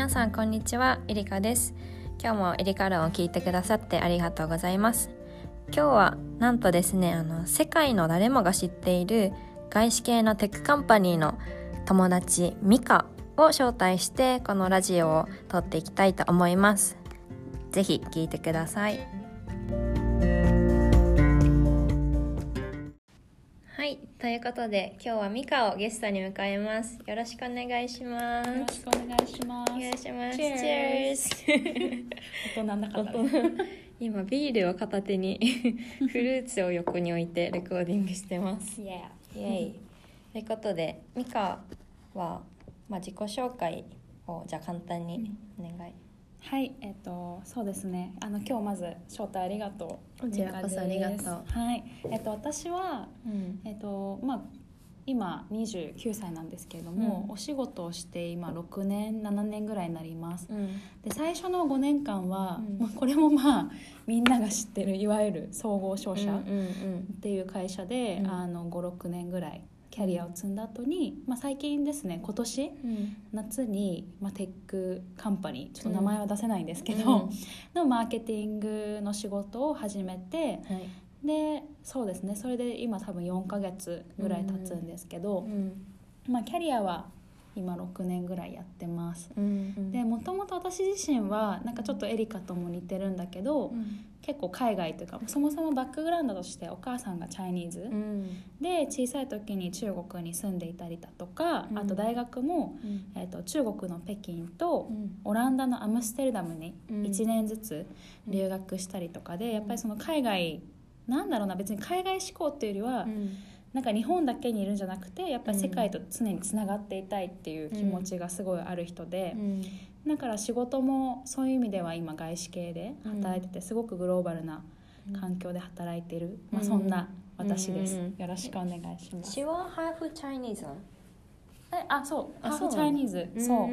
皆さんこんにちは。エリカです。今日もエリカ論を聞いてくださってありがとうございます。今日はなんとですねあの世界の誰もが知っている外資系のテックカンパニーの友達ミカを招待してこのラジオを撮っていきたいと思います。ぜひ聞いてください。はいということで今日はミカをゲストに迎えます。よろしくお願いします。よろしくお願いします。お願いします。Cheers 大人な方大人。今ビールを片手に フルーツを横に置いてレコーディングしてます。イエイということでミカは、まあ、自己紹介をじゃあ簡単にお願い、はい、えっ、とそうですね。あの今日まず招待ありがとう。こちらこそありがとうはい、えっ、と私はうんえっ、とまあ今29歳なんですけれども、うんお仕事をして今6年7年ぐらいになります。うんで最初の5年間は、うんまあこれもまあみんなが知ってるいわゆる総合商社。っていう会社で、うんあの56年ぐらいキャリアを積んだ後に、まあ、最近ですね今年うん。夏に、まあ、テックカンパニーちょっと名前は出せないんですけど、うん。のマーケティングの仕事を始めてはい。でそうですねそれで今多分4ヶ月ぐらい経つんですけど、うん。まあ、キャリアは今6年ぐらいやってます。うんでもともと私自身はなんかちょっとエリカとも似てるんだけど、うん。結構海外というかそもそもバックグラウンドとしてお母さんがチャイニーズ、うん。で小さい時に中国に住んでいたりだとか、うん。あと大学も、うん。えー、と中国の北京とうん。オランダのアムステルダムにうん。1年ずつ留学したりとかで、やっぱりその海外なんだろうな別に海外志向っていうよりは、うんなんか日本だけにいるんじゃなくてやっぱり世界と常につながっていたいっていう気持ちがすごいある人で、うんだから仕事もそういう意味では今外資系で働いててすごくグローバルな環境で働いてる、まあ、うんそん。な私です、うん。よろしくお願いします。She was half Chinese えあそう。あハーフチそうなんだャイニーズそう、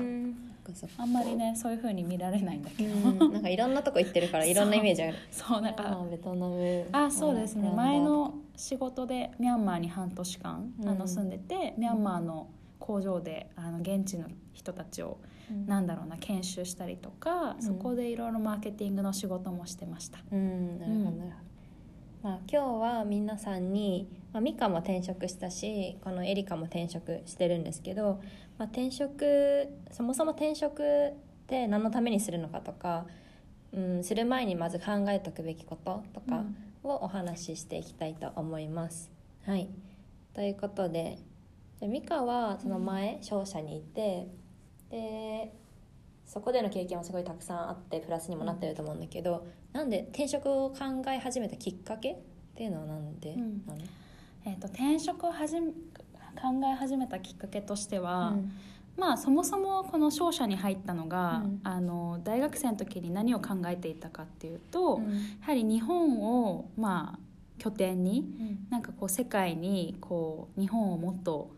んそっかあんまりねそういう風に見られないんだけど、うんなんかいろんなとこ行ってるからいろんなイメージある。そうなんかあベトナム。あそうですね。前の仕事でミャンマーに半年間、あうん。の住んでてミャンマーの工場であの現地の人たちを、なんだろうな研修したりとか、うん。そこでいろいろマーケティングの仕事もしてました。うんなるほどなるほど、まあ、今日は皆さんに、まあ、ミカも転職したしこのエリカも転職してるんですけど、まあ、転職そもそも転職って何のためにするのかとか、うん、する前にまず考えておくべきこととかをお話ししていきたいと思います。はい、ということでじゃあミカはその前商社にいてでそこでの経験はすごいたくさんあってプラスにもなってると思うんだけど、なんで転職を考え始めたきっかけっていうのはなんでうん。なの、えー、と転職をはじめ考え始めたきっかけとしては、うん。まあそもそもこの商社に入ったのが、うん。あの大学生の時に何を考えていたかっていうと、うん。やはり日本をまあ拠点にうん。なんかこう世界にこう日本をもっと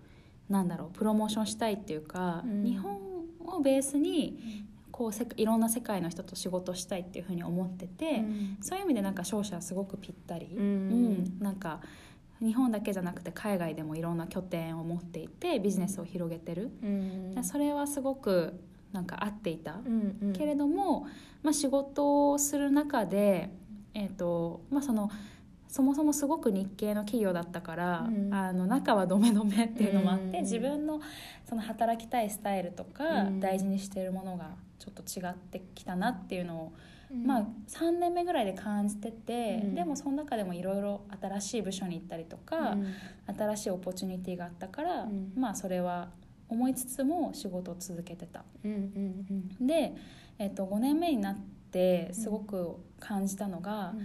なんだろうプロモーションしたいっていうか、うん。日本をベースにこうせいろんな世界の人と仕事したいっていうふうに思ってて、そういう意味でなんか商社はすごくぴったり、うん。うん。なんか日本だけじゃなくて海外でもいろんな拠点を持っていてビジネスを広げてる、うん。でそれはすごくなんか合っていた、うん。うんけれども、まあ、仕事をする中で、えーとまあ、そのそもそもすごく日系の企業だったから、うん。あの中はドメドメっていうのもあって、うん。自分のその働きたいスタイルとか、うん。大事にしているものがちょっと違ってきたなっていうのを、うんまあ、3年目ぐらいで感じてて、うん。でもその中でもいろいろ新しい部署に行ったりとか、うん。新しいオポチュニティがあったから、うん。まあそれは思いつつも仕事を続けてた。で、えっと5年目になってすごく感じたのが、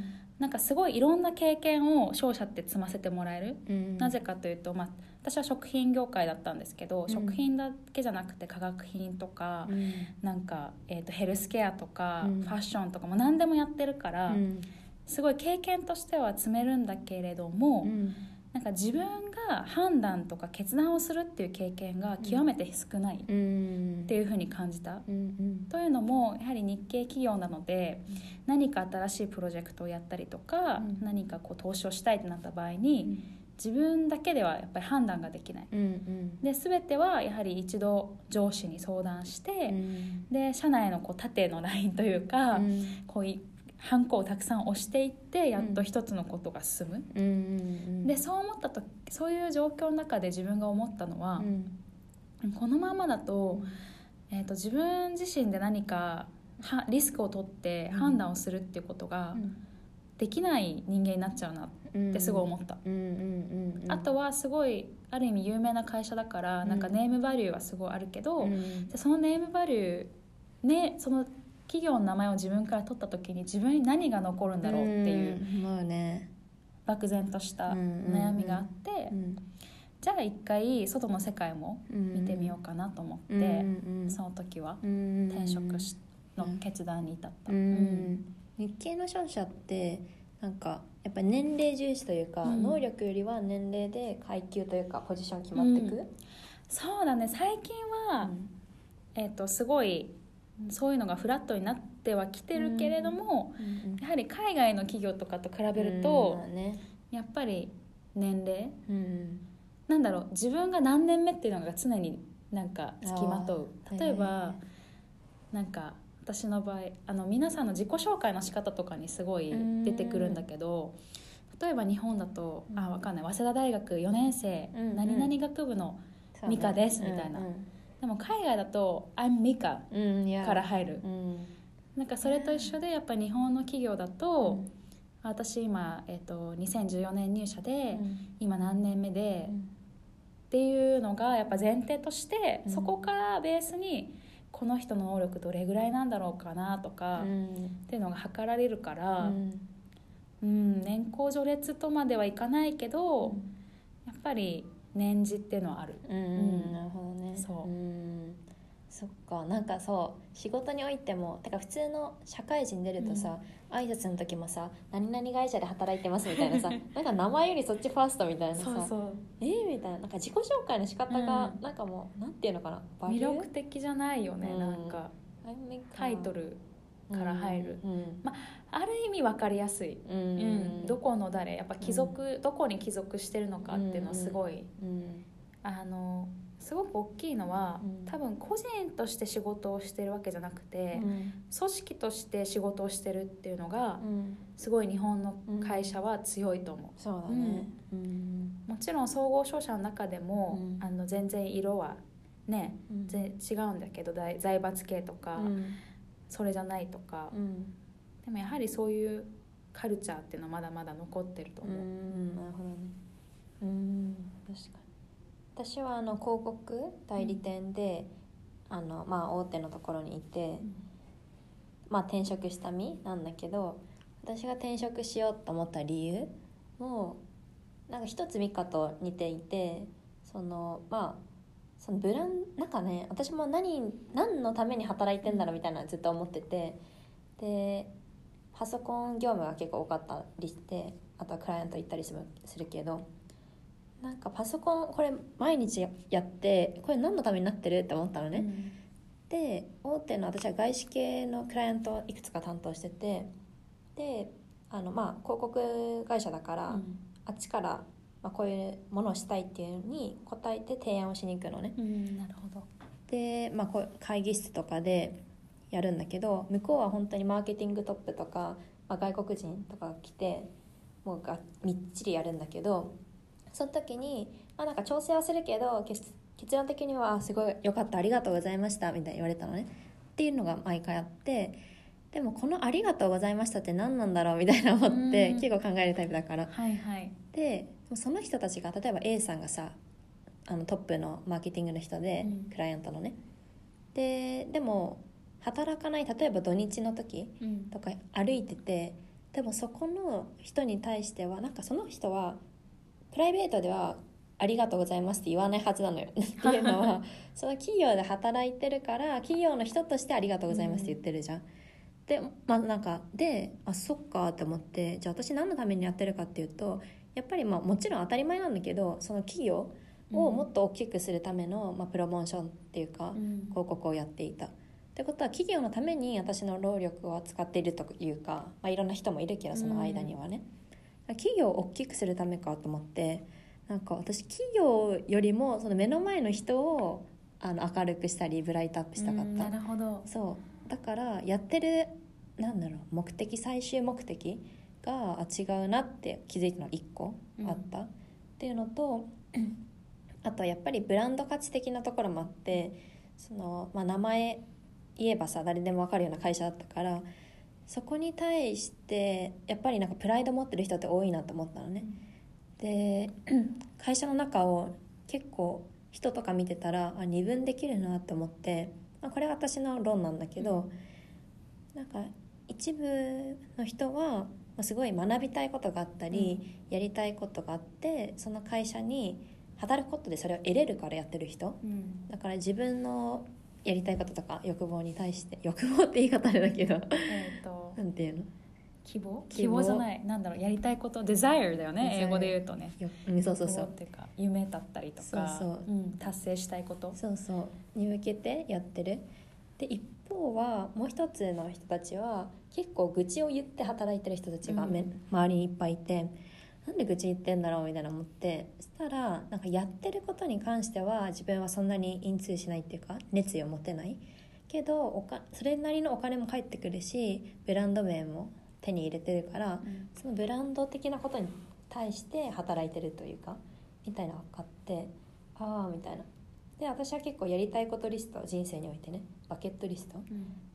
なんかすごいいろんな経験を商社って積ませてもらえる、うん。なぜかというと、まあ、私は食品業界だったんですけど、うん。食品だけじゃなくて化学品とか、うん。なんか、えー、とヘルスケアとか、うん。ファッションとかも何でもやってるから、うん。すごい経験としては積めるんだけれども、うんなんか自分が判断とか決断をするっていう経験が極めて少ないっうん。ていうふうに感じた。うんうん。というのもやはり日系企業なので何か新しいプロジェクトをやったりとか、うん。何かこう投資をしたいってなった場合に、自分だけではやっぱり判断ができない。うんうん。で全てはやはり一度上司に相談して、うん。で社内のこう縦のラインというか、うん。こういハンコをたくさん押していってやっと一つのことが進む、うんうんでそう思ったとそういう状況の中で自分が思ったのはう、ん。このままだと,、えー、と自分自身で何かはリスクを取って判断をするっていうことができない人間になっちゃうなってすごい思った。あとはすごいある意味有名な会社だからなんかネームバリューはすごいあるけど、うん。でそのネームバリューねその企業の名前を自分から取った時に自分に何が残るんだろうっていう漠然としたうん悩みがあって、うん。じゃあ一回外の世界もうん。見てみようかなと思って、うんうんその時はうん転職しの決断に至った。ううん。ん日系の商社ってなんかやっぱり年齢重視というか、うん。能力よりは年齢で階級というかポジション決まっていく、そうだね。最近は、えー、とすごいそういうのがフラットになってはきてるけれども、うん。やはり海外の企業とかと比べると、うん。ねやっぱり年齢うん。なんだろう自分が何年目っていうのが常になんかつきまとう。例えば、はいはい。なんか私の場合あの皆さんの自己紹介の仕方とかにすごい出てくるんだけど例えば日本だと、あわかんない早稲田大学4年生、うんうん。何々学部のそうね。ミカですみたいなでも海外だと「I'm Mika うんうんうんい」やから入る。うん。なんかそれと一緒でやっぱ日本の企業だと、うん。私今、えっと2014年入社で、うん。今何年目で、うん。っていうのがやっぱ前提として、うん。そこからベースにこの人の能力どれぐらいなんだろうかなとか、っうん。ていうのが測られるから、ううんん年功序列とまではいかないけど、やっぱり年次っていうのはある。うんうんなるほどね。そう。うん。そっか。なんかそう仕事においてもてか普通の社会人出るとさ、挨拶の時もさ「何々会社で働いてます」みたいなさ なんか名前よりそっちファーストみたいなさそうえ？ー、みたいな。なんか自己紹介の仕方がうん。なんかもう、なんていうのかな魅力的じゃないよね、うん。なんか。タイトルから入る、うんある意味分かりやすい、うん。うん。どこの誰やっぱ帰属、どこに帰属してるのかっていうのはすごい、うんあのすごく大きいのは、うん。多分個人として仕事をしてるわけじゃなくて、うん。組織として仕事をしてるっていうのがうん。すごい日本の会社は強いと思う、そうだね。うん。もちろん総合商社の中でも、うん。あの全然色はねうん。ぜ違うんだけど財財閥系とか、うんそれじゃないとか、うんでもやはりそういうカルチャーっていうのはまだまだ残ってるとう。思う、んなるほどね。うん確かに。私はあの広告代理店で、あのまあ大手のところにいて、まあ転職した身なんだけど私が転職しようと思った理由もなんか一つミカと似ていてそのまあそのブランなんかね私も何何のために働いてんだろうみたいなのずっと思っててでパソコン業務が結構多かったりしてあとはクライアント行ったりするするけどなんかパソコンこれ毎日やってこれ何のためになってる？って思ったのね、うん。で大手の私は外資系のクライアントをいくつか担当しててであのまあ広告会社だから、うん。あっちから、まあ、こういうものをしたいっていうのに答えて提案をしに行くのね。うんなるほど。で、まあ、こう会議室とかでやるんだけど向こうは本当にマーケティングトップとか、まあ、外国人とかが来てもうがみっちりやるんだけどその時に、まあ、なんか調整はするけど結結論的にはあ「すごいよかったありがとうございました」みたいに言われたのね。っていうのが毎回あってでもこの「ありがとうございました」って何なんだろうみたいな思ってうん。結構考えるタイプだから。はいはい。でその人たちが例えば A さんがさあのトップのマーケティングの人で、うん。クライアントのね。ででも働かない例えば土日の時うん。とか歩いててでもそこの人に対してはなんかその人はプライベートでは「ありがとうございます」って言わないはずなのよ。っていうのは その企業で働いてるから企業の人として「ありがとうございます」って言ってるじゃん。でまあなんかであそっかって思ってじゃあ私何のためにやってるかっていうとやっぱりまあもちろん当たり前なんだけどその企業をもっと大きくするための、まあ、プロモーションっていうか、うん。広告をやっていた。ってことは企業のために私の労力を使っているというか、まあ、いろんな人もいるけどその間にはね、企業を大きくするためかと思ってなんか私企業よりもその目の前の人をあの明るくしたりブライトアップしたかった。なるほど。そう。だからやってるなんだろう目的最終目的があ違うなって気づいたの1個あった、うん、っていうのと あとやっぱりブランド価値的なところもあってその、まあ、名前言えばさ誰でも分かるような会社だったからそこに対してやっぱりなんかプライド持ってる人って多いなと思ったのね。で 会社の中を結構人とか見てたらあ二分できるなって思って、まあ、これは私の論なんだけど、うん、なんか一部の人はすごい学びたいことがあったり、うん、やりたいことがあってその会社に働くことでそれを得れるからやってる人、うん、だから自分のやりたいこととか欲望に対して欲望って言い方あれだけど、えーと、なんていうの？希望？希望。じゃない。なんだろう。やりたいことデザイアだよね。英語で言うとね。うんそうそうそう。っていうか夢だったりとかそうそう、うん、達成したいこと。そうそう。に向けてやってる。で一方はもう一つの人たちは結構愚痴を言って働いてる人たちがめ、うん、周りにいっぱいいてなんで愚痴言ってんだろうみたいな思ってそしたらなんかやってることに関しては自分はそんなに印通しないっていうか熱意を持てない。けどおかそれなりのお金も返ってくるしブランド名も手に入れてるから、うん、そのブランド的なことに対して働いてるというかみたいなのが分かってああみたいな。で私は結構やりたいことリスト人生においてねバケットリストっ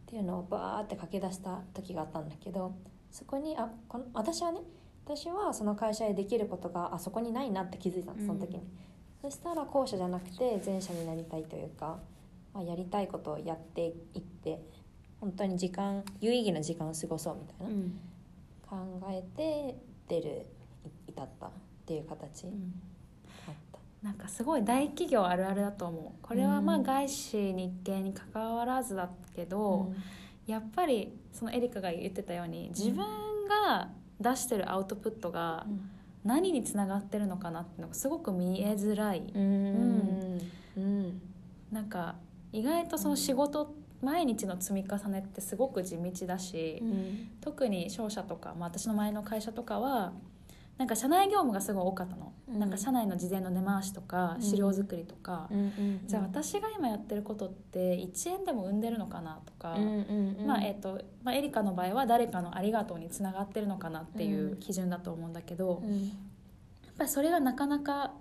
ていうのをバーって書き出した時があったんだけどそこにあこの私はね私はその会社でできることがあそこにないなって気づいたのその時に、うん、そしたら後者じゃなくて前者になりたいというか、まあ、やりたいことをやっていって本当に時間有意義な時間を過ごそうみたいな、うん、考えて出る至ったっていう形、うん、なんかすごい大企業あるあるだと思う。これはまあ外資日系にかかわらずだけど、やっぱりそのエリカが言ってたように自分が出してるアウトプットが何につながってるのかなっていうのがすごく見えづらい。うん、うん、なんか意外とその仕事毎日の積み重ねってすごく地道だし、うん、特に商社とか、まあ、私の前の会社とかはなんか社内業務がすごい多かったの、うん、なんか社内の事前の根回しとか資料作りとか、うん、じゃあ私が今やってることって1円でも生んでるのかなとか、まあえーとまあ、エリカの場合は誰かの「ありがとう」につながってるのかなっていう基準だと思うんだけど、やっぱりそれがなかなか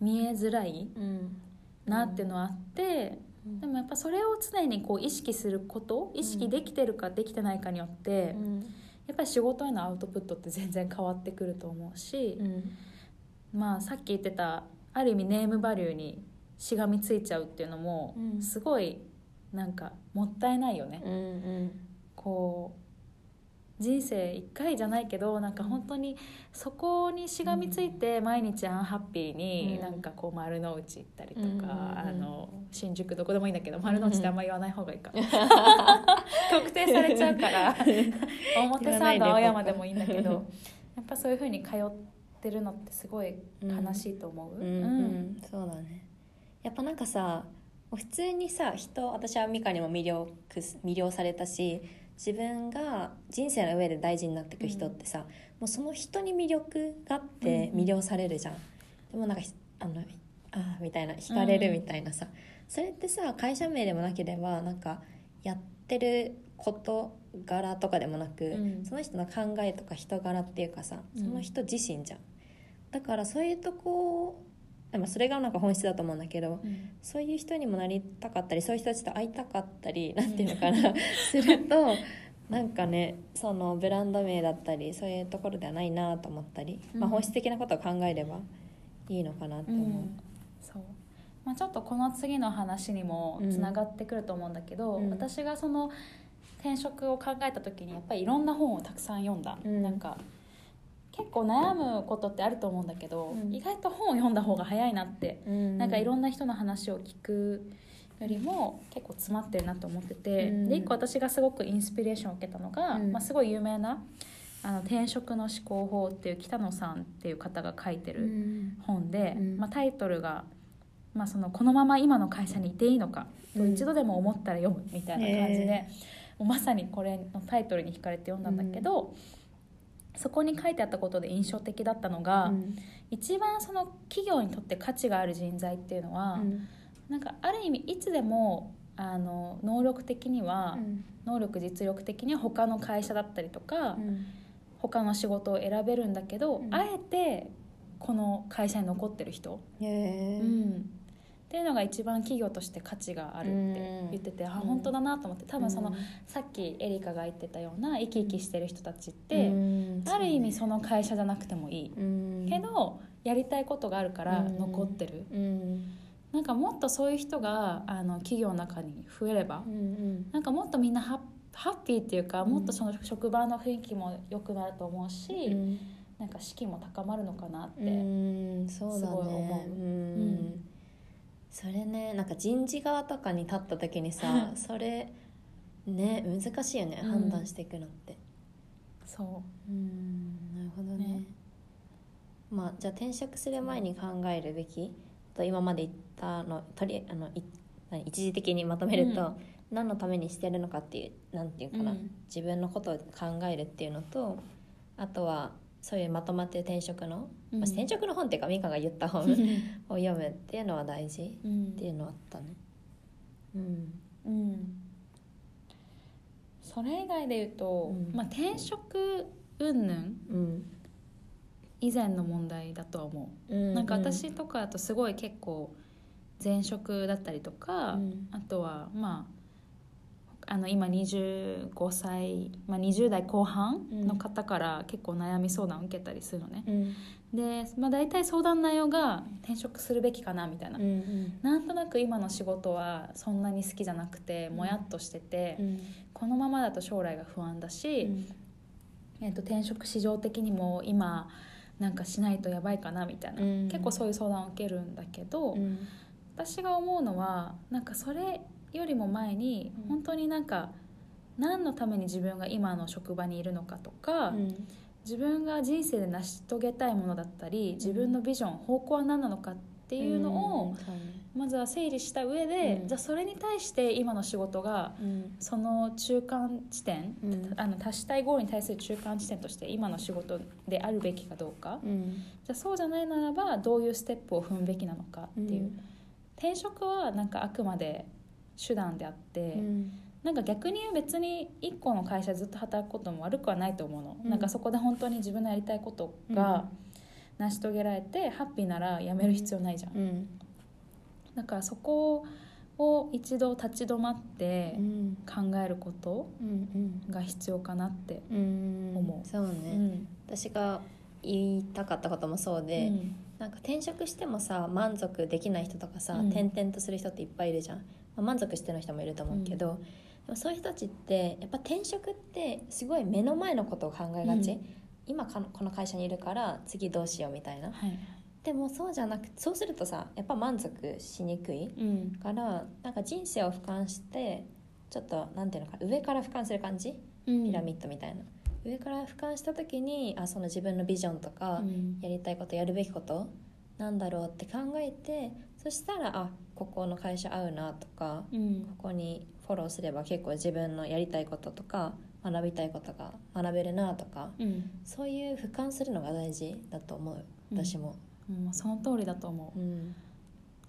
見えづらいなっていうのはあって。でもやっぱそれを常にこう意識すること意識できてるかできてないかによって、やっぱり仕事へのアウトプットって全然変わってくると思うし、うん、まあさっき言ってたある意味ネームバリューにしがみついちゃうっていうのもすごいなんかもったいないよね。うんうん、こう人生1回じゃないけどなんか本当にそこにしがみついて毎日アンハッピーになんかこう丸の内行ったりとか、あの新宿どこでもいいんだけど丸の内ってあんま言わない方がいいか 特定されちゃうから 表参道青山でもいいんだけどやっぱそういうふうに通ってるのってすごい悲しいと思う。うん、うんうん、そうだね。やっぱなんかさ普通にさ人私は美香にも魅了魅了されたし自分が人生の上で大事になっていく人ってさ、うん、もうその人に魅力があって魅了されるじゃん、でもなんかあのあみたいな惹かれるみたいなさ、それってさ会社名でもなければなんかやってる事柄とかでもなく、うん、その人の考えとか人柄っていうかさその人自身じゃん、だからそういうとこでもそれがなんか本質だと思うんだけど、うん、そういう人にもなりたかったりそういう人たちと会いたかったりなんていうのかな、するとなんかねそのブランド名だったりそういうところではないなと思ったり、うん、まあ、本質的なことを考えればいいのかなって思う。うん、そう。まあ、ちょっとこの次の話にもつながってくると思うんだけど、私がその転職を考えた時にやっぱりいろんな本をたくさん読んだ。なんか結構悩むことってあると思うんだけど、うん、意外と本を読んだ方が早いなって、うん、なんかいろんな人の話を聞くよりも結構詰まってるなと思ってて、うん、で一個私がすごくインスピレーションを受けたのが、まあ、すごい有名なあの転職の思考法っていう北野さんっていう方が書いてる本で、まあ、タイトルが、まあ、その「このまま今の会社にいていいのか」と一度でも思ったら読むみたいな感じで、まさにこれのタイトルに惹かれて読んだんだけど。そこに書いてあったことで印象的だったのが、うん。一番その企業にとって価値がある人材っていうのは、うん。なんかある意味いつでもあの能力的には、うん。能力実力的には他の会社だったりとか、うん。他の仕事を選べるんだけど、うんあえてこの会社に残ってる人、うんっていうのが一番企業として価値があるって言ってて、あうん。本当だなと思って多分その、うん。さっきエリカが言ってたような生き生きしてる人たちって、うん。ある意味その会社じゃなくてもいい、うん。けどやりたいことがあるからうん。残ってる、うん。なんかもっとそういう人があの企業の中に増えれば、うんなんかもっとみんなハッハッピーっていうか、うん。もっとその職場の雰囲気も良くなると思うし、うん。なんか士気も高まるのかなって、すごい思う。うん。んそれねなんか人事側とかに立った時にさそれね難しいよね、うん。判断していくのって。そう。んなるほどね。ね。まあじゃあ転職する前に考えるべき？と今まで言ったのとりあのい何一時的にまとめると、うん。何のためにしてるのかっていうなんていうう、かな、うん。自分のことを考えるっていうのとあとはそういうまとまってる転職の、うん。まあ、転職の本っていうか美香が言った本を読むっていうのは大事うん。っていうのはあったね。うん。うん。それ以外で言うと、うん。まあ、転職云々うん。以前の問題だとは思う、うん。なんか私とかだとすごい結構前職だったりとか、うん。あとはまああの今25歳、まあ、20代後半の方から結構悩み相談を受けたりするのね、うん。で、まあ、大体相談内容が転職するべきかなみたいな、うんうん。なんとなく今の仕事はそんなに好きじゃなくてもやっとしてて、うん。このままだと将来が不安だし、えっと転職市場的にも今なんかしないとやばいかなみたいな、うん。結構そういう相談を受けるんだけど、うん。私が思うのはなんかそれよりも前にうん。本当になんか何のために自分が今の職場にいるのかとか、うん。自分が人生で成し遂げたいものだったり自分のビジョン方向は何なのかっていうのをまずは整理した上で、うん。じゃあそれに対して今の仕事がうん。その中間地点、うん。あの達したいゴールに対する中間地点として今の仕事であるべきかどうか、うん。じゃあそうじゃないならばどういうステップを踏むべきなのかっていう、転職はなんかあくまで手段であって、うん。なんか逆に別に1個の会社ずっと働くことも悪くはないと思うの、うん。なんかそこで本当に自分のやりたいことが成し遂げられてハッピーなら辞める必要ないじゃん、うん。だからそこを一度立ち止まってうん。考えることうん。が必要かなって、うん。思う。そうね、うん。私が言いたかったこともそうで、うん。なんか転職してもさ満足できない人とかさ、うん。転々とする人っていっぱいいるじゃん、まあ、満足しての人もいると思うけど、でもそういう人たちってやっぱ転職ってすごい目の前のことを考えがち、うん。今この会社にいるから次どうしようみたいな。はい。でもそうじゃなくそうするとさやっぱ満足しにくいうん。からなんか人生を俯瞰してちょっとなんていうのか上から俯瞰する感じ？うん。ピラミッドみたいな、上から俯瞰した時にあその自分のビジョンとか、うん。やりたいことやるべきことなんだろうって考えてそしたらあここの会社合うなとかうん。ここにフォローすれば結構自分のやりたいこととか学びたいことが学べるなとかうん。そういう俯瞰するのが大事だと思う私も、うん。その通りだと思う。うん。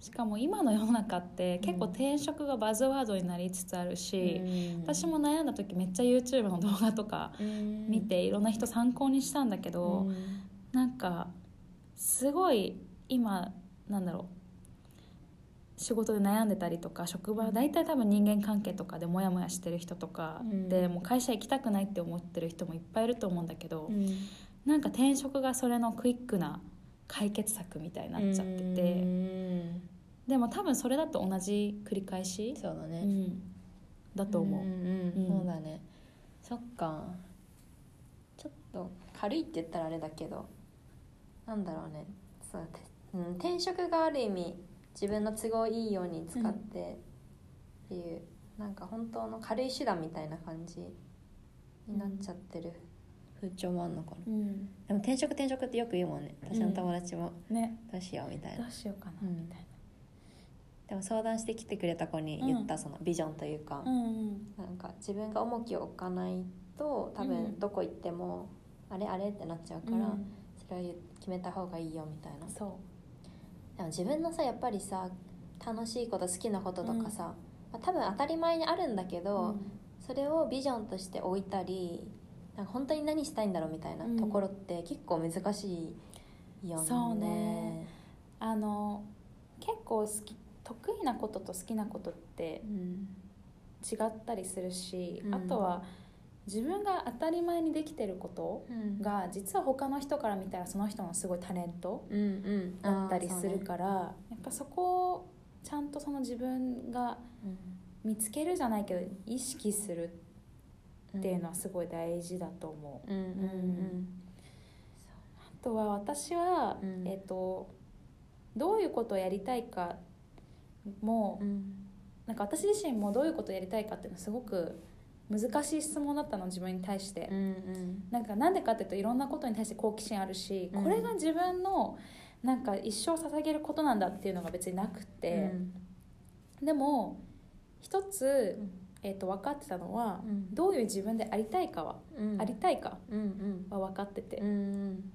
しかも今の世の中って結構うん転職がバズワードになりつつあるし、うん。私も悩んだ時めっちゃ YouTube の動画とかうん。見ていろんな人参考にしたんだけど、うん。なんかすごい今なんだろう仕事で悩んでたりとか職場大体多分人間関係とかでモヤモヤしてる人とかうん。で、もう会社行きたくないって思ってる人もいっぱいいると思うんだけど、うん。なんか転職がそれのクイックな解決策みたいになっちゃってて、うん。でも多分それだと同じ繰り返し、そうだね、うん、だと思う。そうだね。そっか。ちょっと軽いって言ったらあれだけどなんだろうね。そう、てうん、転職がある意味自分の都合いいように使ってっていう、なんか本当の軽い手段みたいな感じになっちゃってる。風潮もあんのかな。うん。でも転職転職ってよく言うもんね。私の友達もね。どうしようみたいな、どうしようかなうん。みたいでも相談してきてくれた子に言ったそのビジョンというか、な。うんうん。なんか自分が重きを置かないと多うん。分どこ行ってもあれあれってなっちゃうから、うん。それは決めた方がいいよみたいな。そでも自分のさやっぱりさ楽しいこと好きなこととかさ、まあ、多分当たり前にあるんだけう、ど、それをビジョンとして置いたりなんか本当に何したいんだろうみたいなうん。ところって結構難しいよね。そうね。あの結構好き得意なことと好きなことってうん。違ったりするし、うん。あとは自分が当たり前にできてることうん。が実は他の人から見たらその人のすごいタレントうんうん。だったりするら、から、やっぱそこをちゃんとその自分が見つけるじゃないけど意識するっていうのはすごい大事だと思う。うんうんうんあとは私は、うん。えっとどういうことをやりたいかも、うん。なんか私自身もどういうことをやりたいかっていうのはすごく難しい質問だったの自分に対して、うんうん。なんかなんでかっていうといろんなことに対して好奇心あるし、うん。これが自分のなんか一生捧げることなんだっていうのが別になくて、でも一つ、えっと分かってたのは、うん。どういう自分でありたいかは、うん。ありたいかうんうん。は分かってて、うん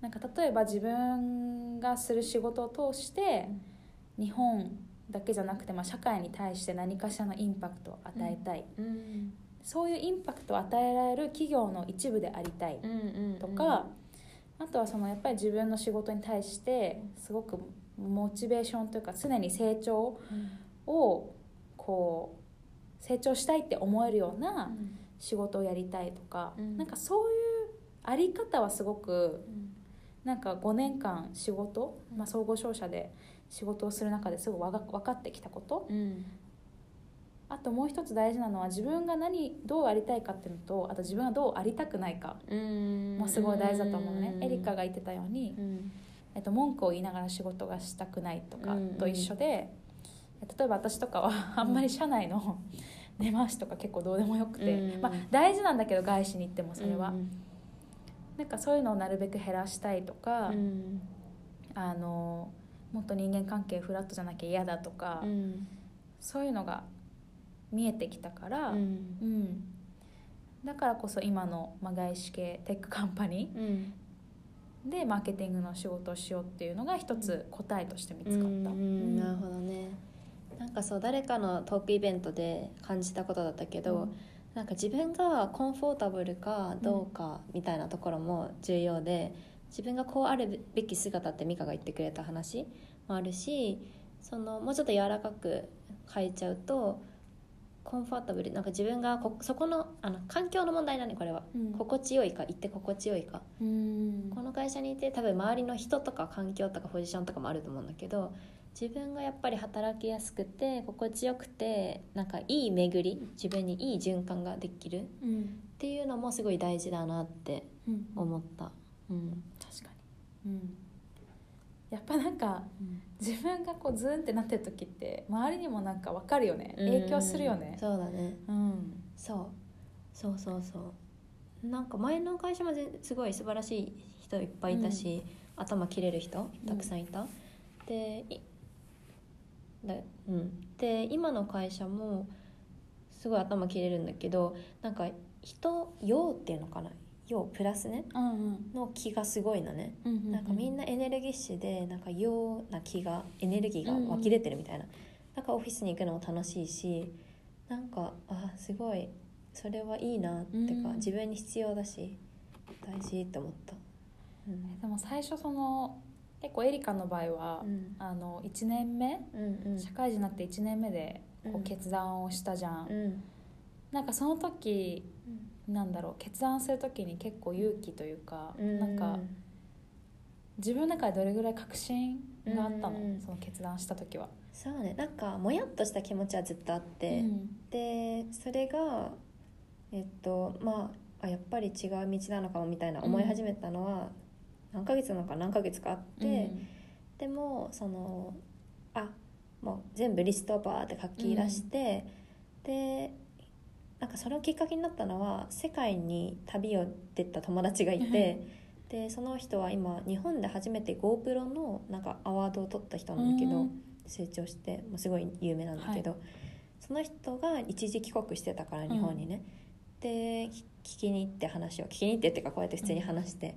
なんか例えば自分がする仕事を通して日本だけじゃなくて、まあ、社会に対して何かしらのインパクトを与えたい、うん。そういうインパクトを与えられる企業の一部でありたいうんうんとか、あとはそのやっぱり自分の仕事に対してすごくモチベーションというか常に成長をこう成長したいって思えるような仕事をやりたいとか、うん。なんかそういうあり方はすごくなんか5年間仕事、まあ、総合商社で仕事をする中ですごい分かってきたこと。うん。あともう一つ大事なのは自分が何どうありたいかっていうのとあと自分がどうありたくないかうん。もすごい大事だと思うのね、うん。エリカが言ってたように、うん。えっと、文句を言いながら仕事がしたくないとかうん。と一緒で、例えば私とかはあんまり社内の 根回しとか結構どうでもよくて、うん。まあ、大事なんだけど外資に行ってもそれは、うんなんかそういうのをなるべく減らしたいとか、うん。あのもっと人間関係フラットじゃなきゃ嫌だとか、うん。そういうのが見えてきたから、うん。うん。だからこそ今の、まあ、外資系テックカンパニーうん。でマーケティングの仕事をしようっていうのが一つ答えとして見つかった。うんうんなるほどね。なんかそう誰かのトークイベントで感じたことだったけど、なんか自分がコンフォータブルかどうかみたいなところも重要で、自分がこうあるべき姿って美香が言ってくれた話もあるしそのもうちょっと柔らかく変えちゃうとコンフォータブルなんか自分がこそこのあの環境の問題だねこれは、うん。心地よいか行って心地よいか。うん。この会社にいて多分周りの人とか環境とかポジションとかもあると思うんだけど自分がやっぱり働きやすくて心地よくてなんかいい巡り自分にいい循環ができるっうんていうのもすごい大事だなってうん。思った。うん。確かに、うん、やっぱなんか自分がこうズーンってなってる時って周りにもなんか分かるよね。影響するよね。そうだね。うん。そう。そうそうそう。なんか前の会社もぜすごい素晴らしい人いっぱいいたし、頭切れる人たくさんいた、でいだうん、で今の会社もすごい頭切れるんだけどなんか人用っていうのかな？用プラスね？うんうん。の気がすごいのね、うんなんかみんなエネルギッシュでなんか用な気がエネルギーが湧き出てるみたいな、なんかオフィスに行くのも楽しいしなんかあすごいそれはいいなってか、うん。自分に必要だし大事って思った。うん。でも最初その結構エリカの場合は、うん。あの1年目うんうん。社会人になって1年目でこううん。決断をしたじゃん、うん。なんかその時なんだろう決断する時に結構勇気というか、なんか自分の中でどれぐらい確信があったの、うんその決断した時は。そうね。なんかもやっとした気持ちはずっとあって、でそれがえっとまああやっぱり違う道なのかもみたいな思い始めたのは、何ヶ月なのか何ヶ月かあって、でもそのあもう全部リストをバーって書き出して、でなんかそれをきっかけになったのは世界に旅を出た友達がいてでその人は今日本で初めて GoPro のなんかアワードを取った人なんだけど、うん。成長してもうすごい有名なんだけど、その人が一時帰国してたから日本にね、で聞きに行って話を聞きに行ってっていうかこうやって普通に話して、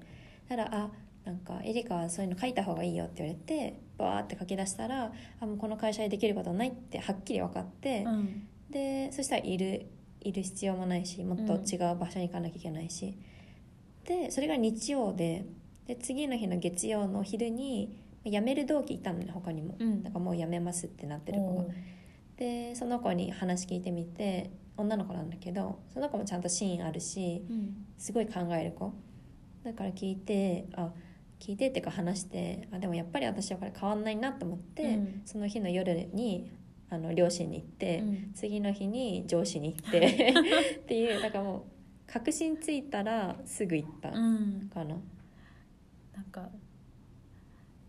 たらあなんかエリカはそういうの書いた方がいいよって言われてバーって書き出したらあもうこの会社でできることないってはっきり分かって、うん。でそしたらいるいる必要もないしもっと違う場所に行かなきゃいけないし、でそれが日曜でで次の日の月曜の昼に辞める同期いたのね他にも、うん。だからもう辞めますってなってる子が。でその子に話聞いてみて女の子なんだけどその子もちゃんと芯あるしうん。すごい考える子だから聞いてあ聞いてっていうか話してあでもやっぱり私はこれ変わんないなと思って、うん。その日の夜にあの両親に行って、うん。次の日に上司に行って っていうだからもう確信ついたらすぐ行ったうん。かな。なんか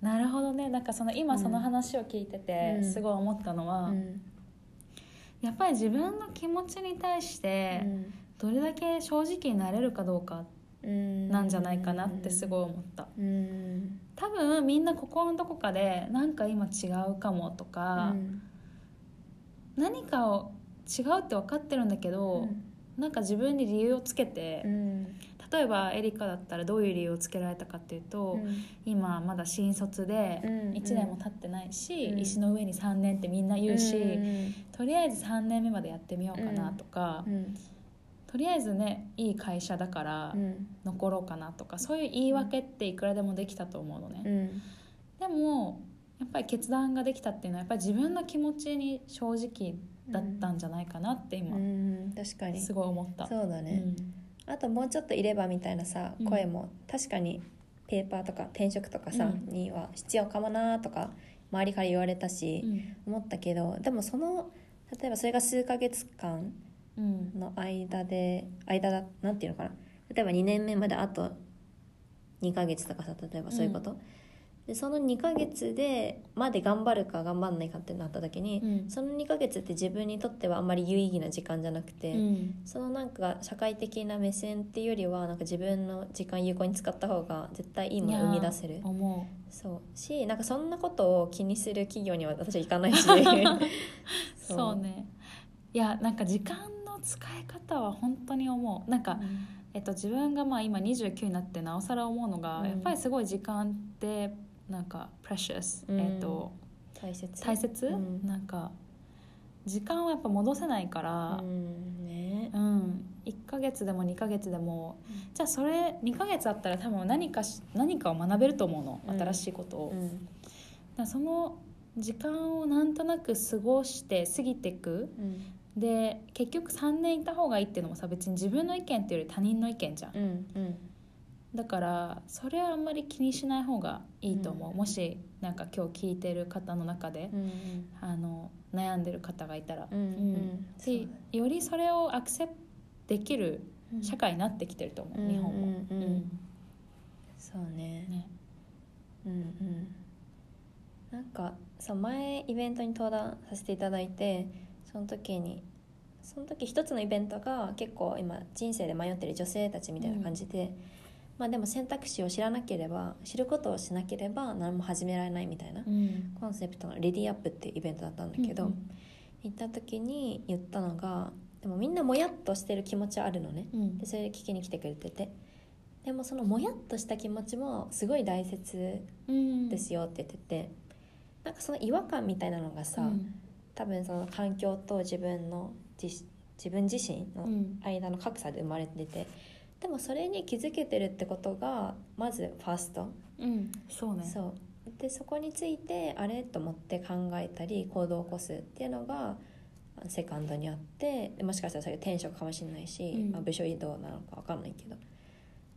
なるほどね。なんかその今その話を聞いててうん。すごい思ったのは、うん。やっぱり自分の気持ちに対してどれだけ正直になれるかどうかうんなんじゃないかなってすごい思った。うん。多分みんな心のどこかでなんか今違うかもとか、何かを違うって分かってるんだけど、なんか自分に理由をつけて、うん。例えばエリカだったらどういう理由をつけられたかっていうと、今まだ新卒でうん1年も経ってないし、うん。石の上に3年ってみんな言うし、うんとりあえず3年目までやってみようかなとか、うんとりあえずねいい会社だからうん。残ろうかなとかそういう言い訳っていくらでもできたと思うのね、うん。でもやっぱり決断ができたっていうのはやっぱり自分の気持ちに正直だったんじゃないかなって今、うん。確かに。すごい思った。そうだね、あともうちょっといればみたいなさうん。声も確かにペーパーとか転職とかさ、うん。には必要かもなとか周りから言われたし、うん。思ったけどでもその例えばそれが数ヶ月間うんの間で間だなんていうのかな。例えば2年目まであと2ヶ月とかさ例えばそういうこと、でその2ヶ月でまで頑張るか頑張んないかってなった時に、うん。その2ヶ月って自分にとってはあんまり有意義な時間じゃなくて、うん。そのなんか社会的な目線っていうよりはなんか自分の時間有効に使った方が絶対いいものを生み出せる。そう。しなんかそんなことを気にする企業には私は行かないし。う。そうね。いやなんか時間の使い方は本当に思う。なんか、えっと、自分がまあ今29になってなおさら思うのが、うん。やっぱりすごい時間ってなんか precious、うん。えっと、大切。大切、うん。なんか時間をやっぱ戻せないからう、ん。ね。うん。1ヶ月でも2ヶ月でもじゃあそれ2ヶ月あったら多分何かし何かを学べると思うの。うん。新しいことを、うん。らその時間をなんとなく過ごして過ぎていくうんで結局3年いた方がいいっていうのもさ別に自分の意見っていうより他人の意見じゃん。うんうん。だからそれはあんまり気にしない方がいいと思う、うん。もしなんか今日聞いてる方の中で、うんあの悩んでる方がいたら、うんうん。でよりそれをアクセプトできるうん。社会になってきてると思う、うん日本も、うん。うんうん。そうね。ね。うんうん。なんかそう前イベントに登壇させていただいてその時にその時一つのイベントが結構今人生で迷ってる女性たちみたいな感じで、まあでも選択肢を知らなければ知ることをしなければ何も始められないみたいなうん。コンセプトの「レディアップっていうイベントだったんだけど、うん行った時に言ったのがでもみんなもやっとしてる気持ちはあるのね。うん。でそれ聞きに来てくれてて。でもそのもやっとした気持ちもすごい大切うんですよって言ってて、なんかその違和感みたいなのがさ、うん多分その環境と自分の自自分自身のうん。間の格差で生まれててでもそれに気づけてるってことがまずファースト、うん。そうね。そう。でそこについてあれと思って考えたり行動を起こすっていうのがセカンドにあってでもしかしたらそれが転職かもしれないし、うん。まあ、部署移動なのか分かんないけど。だ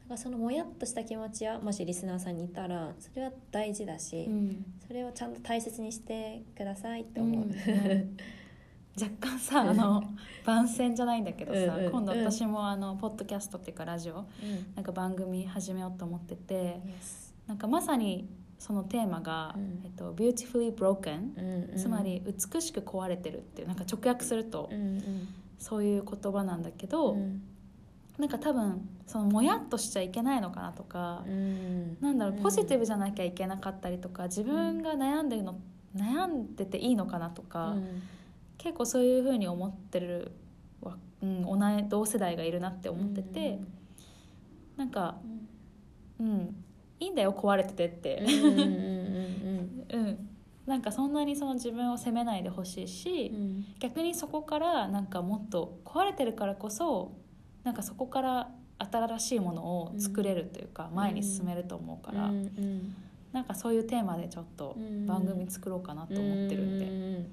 からそのもやっとした気持ちはもしリスナーさんにいたらそれは大事だし、うん。それをちゃんと大切にしてくださいって思う、うん。ね若干さあの番宣じゃないんだけどさ、うんうん。今度私もあのポッドキャストっていうかラジオうん。なんか番組始めようと思っててなんかまさにそのテーマがうん「えっと、beautifully broken うん」うん。つまり美しく壊れてるっていうなんか直訳するとうんうん。そういう言葉なんだけど、うんなんか多分そのもやっとしちゃいけないのかなとか、うん。なんだろうポジティブじゃなきゃいけなかったりとか自分が悩んでるの悩んでていいのかなとか、うん。結構そういうふうに思ってるわ、うん、同い同世代がいるなって思ってて、なんか、うん、いいんだよ壊れててって、うんうんうんうん、なんかそんなにその自分を責めないでほしいし、うんうん。逆にそこからなんかもっと壊れてるからこそなんかそこから新しいものを作れるというか、前に進めると思うから、うんうん。なんかそういうテーマでちょっとうん。番組作ろうかなと思ってるんで、うん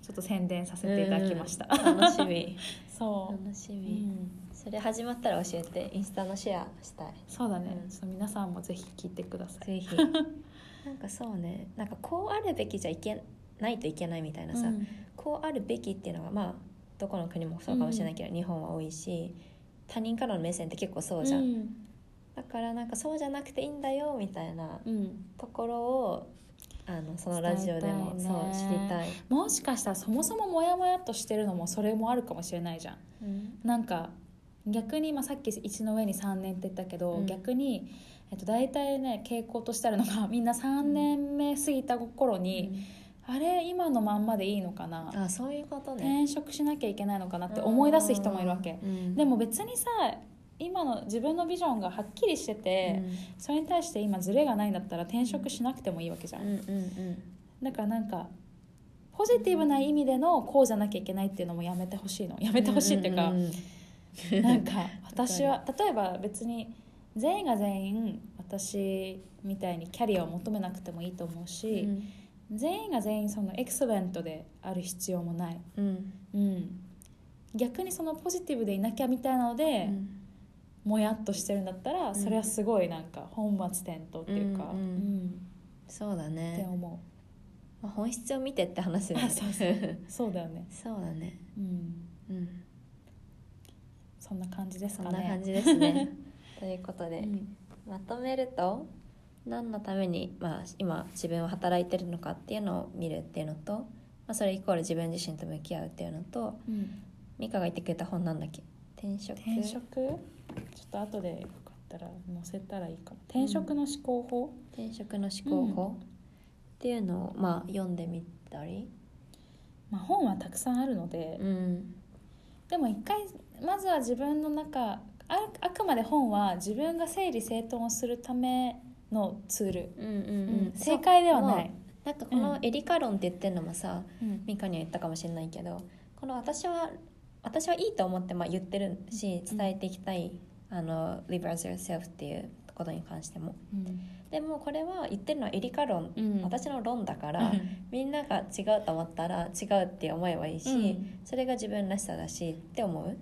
ちょっと宣伝させていただきました、うん。楽しみ。そう、う楽しみ、ん、それ始まったら教えてインスタのシェアしたい。そうだね、うん。ちょっと皆さんもぜひ聞いてください。ぜひ。なんかそうね。なんかこうあるべきじゃいけないといけないみたいなさ、うん。こうあるべきっていうのがまあどこの国もそうかもしれないけど、日本は多いし他人からの目線って結構そうじゃん、うんだからなんかそうじゃなくていいんだよみたいなうん。ところをあのそのラジオでも、そう知りたい、もしかしたらそもそもモヤモヤっとしてるのもそれもあるかもしれないじゃん。なんか逆に、まあ、さっき1の上に3年って言ったけど、うん。逆に、えっと、大体ね傾向としてあるのがみんな3年目過ぎた頃に、あれ今のまんまでいいのかな？あそういうことね。転職しなきゃいけないのかなって思い出す人もいるわけ、うん。でも別にさ今の自分のビジョンがはっきりしてて、それに対して今ズレがないんだったら転職しなくてもいいわけじゃん、うんうんうん。だからなんかポジティブな意味でのこうじゃなきゃいけないっていうのもやめてほしいの。やめてほしいっていうか、んんうんなんか私は例えば別に全員が全員私みたいにキャリアを求めなくてもいいと思うし、全員が全員そのエクセレントである必要もない、うん。うん、逆にそのポジティブでいなきゃみたいなので、もやっとしてるんだったらん。それはすごいなんか本末転倒っていうか、うんうんうん。そうだってね、思まあ、本質を見てって話だよね。そうそうう。そうだよね、そうだね。うん、うん。そんな感じですそかね。んな感じですね。ということで、うん。まとめると何のために、まあ、今自分は働いてるのかっていうのを見るっていうのと、まあ、それイコール自分自身と向き合うっていうのとうん。美香が言ってくれた本なんだっけ？転職。転職？ちょっと後でよかったら載せたらいいかも。転職の思考法、転職の思考法、っていうのを、まあ、読んでみたり、まあ、本はたくさんあるので、うん。でも一回まずは自分の中ああくまで本は自分が整理整頓をするためのツール、うんうんううん。ん正解ではない、なんかこのエリカ論って言ってるのもさ、うん。ミカには言ったかもしれないけどこの私は私はいいと思ってまあ言ってるしうん。伝えていきたい、あの Live as yourself っていうことに関しても。うん。でもこれは言ってるのはエリカ論、うん。私の論だから、みんなが違うと思ったら違うって思えばいいし、うん。それが自分らしさだしって思う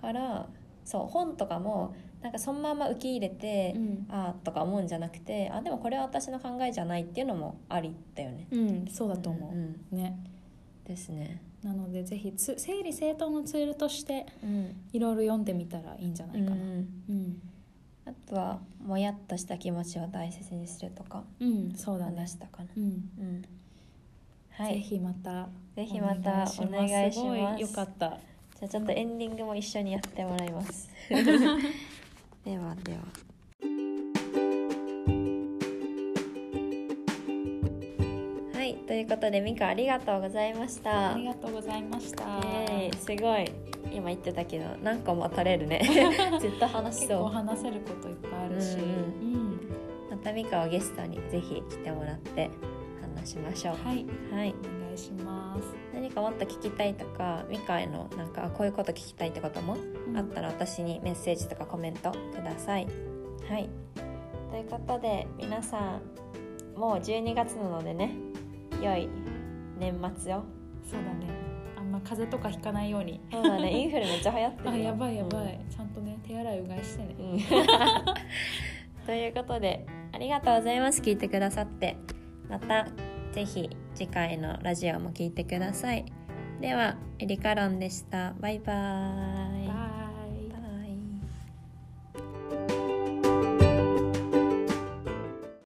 からそう本とかもなんかそのまま受け入れて、うん。ああとか思うんじゃなくてあでもこれは私の考えじゃないっていうのもありだよね。うん、そうだと思う、んん。ね。ですね。なのでぜひつ整理整頓のツールとしてうん。いろいろ読んでみたらいいんじゃないかな。うんうん、あとはもやっとした気持ちを大切にするとかうんそうだね。話したかな。うん。うん。はい、ぜひまたぜひまたお願いします。す。ごいよかった。じゃあちょっとエンディングも一緒にやってもらいます。ではでは。はい、ということでミカありがとうございました。ありがとうござました。すごい。今言ってたけど何個も取れるね。ずっと話し結構そう話せることいっぱいあるし、うん。うん。またミカをゲストにぜひ来てもらって話しましょう。はい。はい。お願いします、何かもっと聞きたいとかミカへのなんかあこういうこと聞きたいってことも？あったら私にメッセージとかコメントください。はい。ということで皆さんもう12月なのでね良い年末よそうだね。あんま風邪とかひかないように。そうだね。インフルめっちゃ流行ってるよ。あやばいやばい、うん。ちゃんとね手洗いうがいしてね、うん。ということでありがとうございます。聞いてくださって。またぜひ次回のラジオも聞いてくださいではエリカロンでしたバイバイ。バイ